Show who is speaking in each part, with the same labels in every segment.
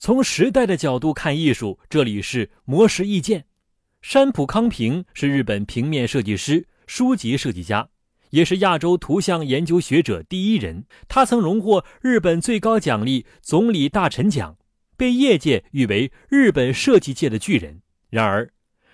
Speaker 1: 从时代的角度看艺术，这里是魔石意见。山浦康平是日本平面设计师、书籍设计家，也是亚洲图像研究学者第一人。他曾荣获日本最高奖励总理大臣奖，被业界誉为日本设计界的巨人。然而，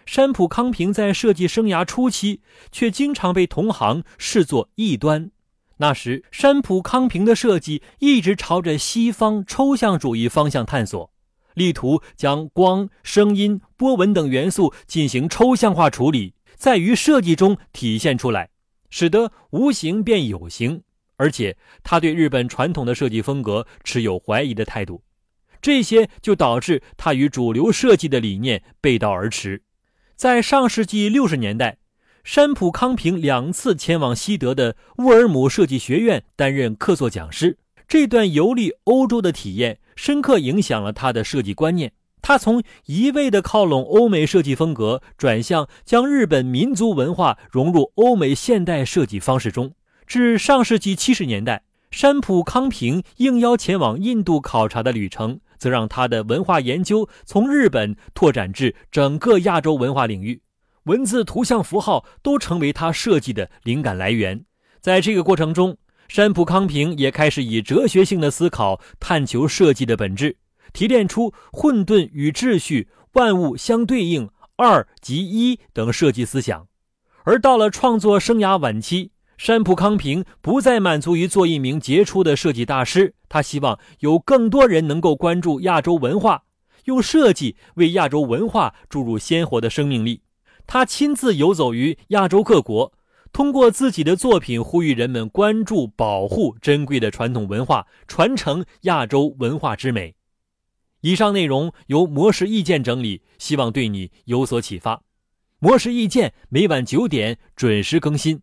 Speaker 1: 山浦康平在设计生涯初期却经常被同行视作异端。那时，山浦康平的设计一直朝着西方抽象主义方向探索，力图将光、声音、波纹等元素进行抽象化处理，在于设计中体现出来，使得无形变有形。而且，他对日本传统的设计风格持有怀疑的态度，这些就导致他与主流设计的理念背道而驰。在上世纪六十年代。山浦康平两次前往西德的沃尔姆设计学院担任客座讲师，这段游历欧洲的体验深刻影响了他的设计观念。他从一味的靠拢欧美设计风格，转向将日本民族文化融入欧美现代设计方式中。至上世纪七十年代，山浦康平应邀前往印度考察的旅程，则让他的文化研究从日本拓展至整个亚洲文化领域。文字、图像、符号都成为他设计的灵感来源。在这个过程中，山浦康平也开始以哲学性的思考探求设计的本质，提炼出混沌与秩序、万物相对应、二即一等设计思想。而到了创作生涯晚期，山浦康平不再满足于做一名杰出的设计大师，他希望有更多人能够关注亚洲文化，用设计为亚洲文化注入鲜活的生命力。他亲自游走于亚洲各国，通过自己的作品呼吁人们关注、保护珍贵的传统文化，传承亚洲文化之美。以上内容由魔石意见整理，希望对你有所启发。魔石意见每晚九点准时更新。